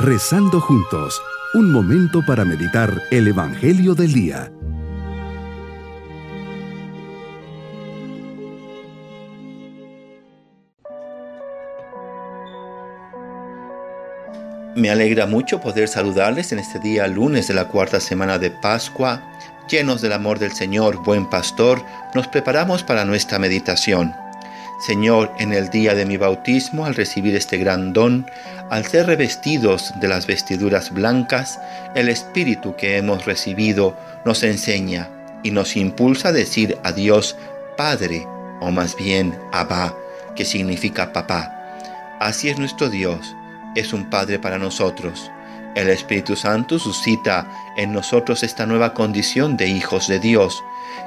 Rezando juntos, un momento para meditar el Evangelio del Día. Me alegra mucho poder saludarles en este día lunes de la cuarta semana de Pascua. Llenos del amor del Señor, buen pastor, nos preparamos para nuestra meditación. Señor, en el día de mi bautismo, al recibir este gran don, al ser revestidos de las vestiduras blancas, el Espíritu que hemos recibido nos enseña y nos impulsa a decir a Dios Padre, o más bien Abba, que significa papá. Así es nuestro Dios es un Padre para nosotros. El Espíritu Santo suscita en nosotros esta nueva condición de hijos de Dios.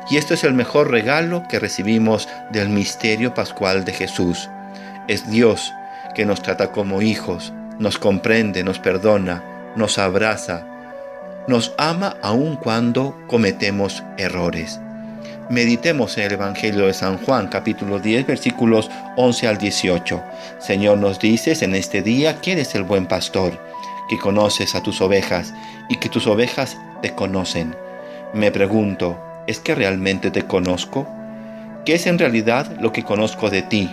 Y esto es el mejor regalo que recibimos del misterio pascual de Jesús. Es Dios que nos trata como hijos, nos comprende, nos perdona, nos abraza, nos ama aun cuando cometemos errores. Meditemos en el Evangelio de San Juan, capítulo 10, versículos 11 al 18. Señor, nos dices en este día que eres el buen pastor, que conoces a tus ovejas y que tus ovejas te conocen. Me pregunto, ¿es que realmente te conozco? ¿Qué es en realidad lo que conozco de ti?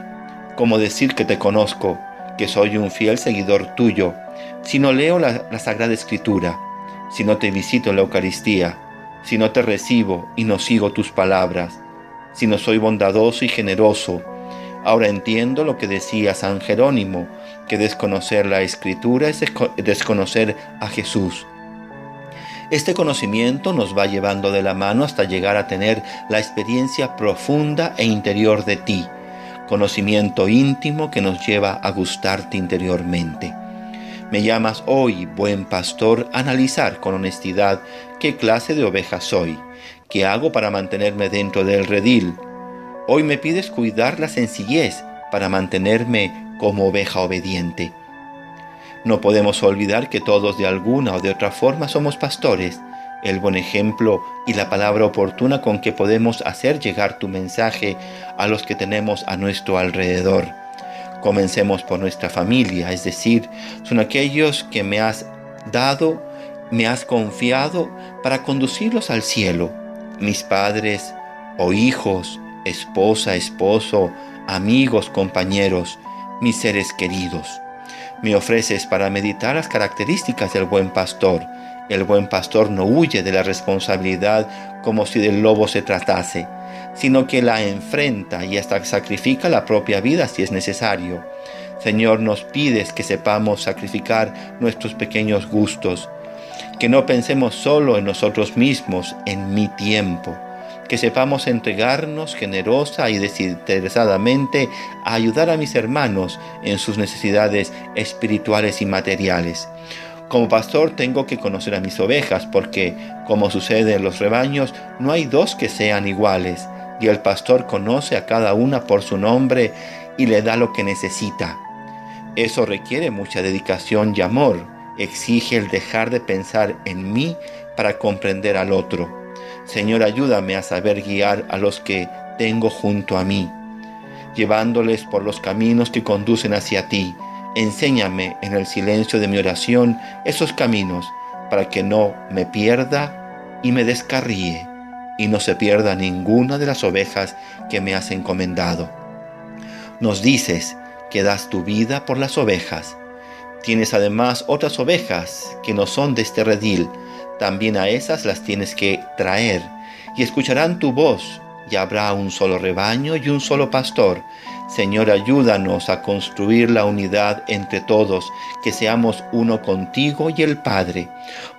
¿Cómo decir que te conozco, que soy un fiel seguidor tuyo, si no leo la, la Sagrada Escritura, si no te visito en la Eucaristía? si no te recibo y no sigo tus palabras, si no soy bondadoso y generoso. Ahora entiendo lo que decía San Jerónimo, que desconocer la escritura es desconocer a Jesús. Este conocimiento nos va llevando de la mano hasta llegar a tener la experiencia profunda e interior de ti, conocimiento íntimo que nos lleva a gustarte interiormente. Me llamas hoy, buen pastor, a analizar con honestidad qué clase de oveja soy, qué hago para mantenerme dentro del redil. Hoy me pides cuidar la sencillez para mantenerme como oveja obediente. No podemos olvidar que todos de alguna o de otra forma somos pastores. El buen ejemplo y la palabra oportuna con que podemos hacer llegar tu mensaje a los que tenemos a nuestro alrededor. Comencemos por nuestra familia, es decir, son aquellos que me has dado, me has confiado para conducirlos al cielo. Mis padres o hijos, esposa, esposo, amigos, compañeros, mis seres queridos. Me ofreces para meditar las características del buen pastor. El buen pastor no huye de la responsabilidad como si del lobo se tratase sino que la enfrenta y hasta sacrifica la propia vida si es necesario. Señor, nos pides que sepamos sacrificar nuestros pequeños gustos, que no pensemos solo en nosotros mismos, en mi tiempo, que sepamos entregarnos generosa y desinteresadamente a ayudar a mis hermanos en sus necesidades espirituales y materiales. Como pastor tengo que conocer a mis ovejas porque, como sucede en los rebaños, no hay dos que sean iguales y el pastor conoce a cada una por su nombre y le da lo que necesita. Eso requiere mucha dedicación y amor, exige el dejar de pensar en mí para comprender al otro. Señor, ayúdame a saber guiar a los que tengo junto a mí, llevándoles por los caminos que conducen hacia ti. Enséñame en el silencio de mi oración esos caminos para que no me pierda y me descarríe y no se pierda ninguna de las ovejas que me has encomendado. Nos dices que das tu vida por las ovejas. Tienes además otras ovejas que no son de este redil. También a esas las tienes que traer y escucharán tu voz y habrá un solo rebaño y un solo pastor. Señor, ayúdanos a construir la unidad entre todos, que seamos uno contigo y el Padre.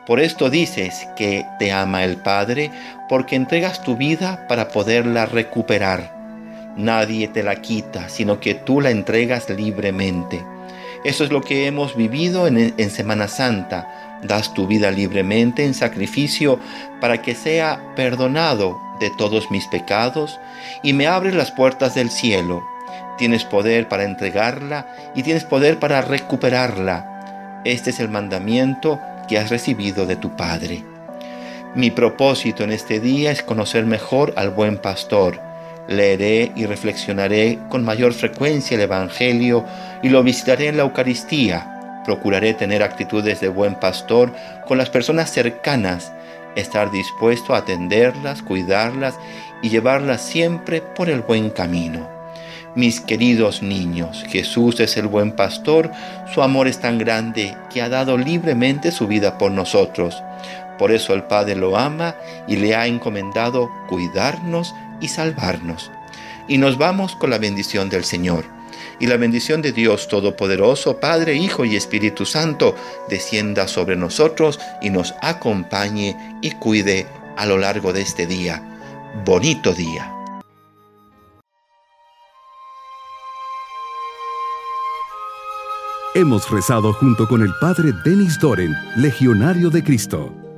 Por esto dices que te ama el Padre, porque entregas tu vida para poderla recuperar. Nadie te la quita, sino que tú la entregas libremente. Eso es lo que hemos vivido en, Semana Santa. Das tu vida libremente en sacrificio para que sea perdonado de todos mis pecados y me abres las puertas del cielo. Tienes poder para entregarla y tienes poder para recuperarla. Este es el mandamiento que has recibido de tu Padre. Mi propósito en este día es conocer mejor al buen pastor. Leeré y reflexionaré con mayor frecuencia el Evangelio y lo visitaré en la Eucaristía Procuraré tener actitudes de buen pastor con las personas cercanas, estar dispuesto a atenderlas, cuidarlas y llevarlas siempre por el buen camino. Mis queridos niños, Jesús es el buen pastor, su amor es tan grande que ha dado libremente su vida por nosotros. Por eso el Padre lo ama y le ha encomendado cuidarnos y salvarnos. Y nos vamos con la bendición del Señor. Y la bendición de Dios Todopoderoso, Padre, Hijo y Espíritu Santo, descienda sobre nosotros y nos acompañe y cuide a lo largo de este día. Bonito día. Hemos rezado junto con el Padre Denis Doren, Legionario de Cristo.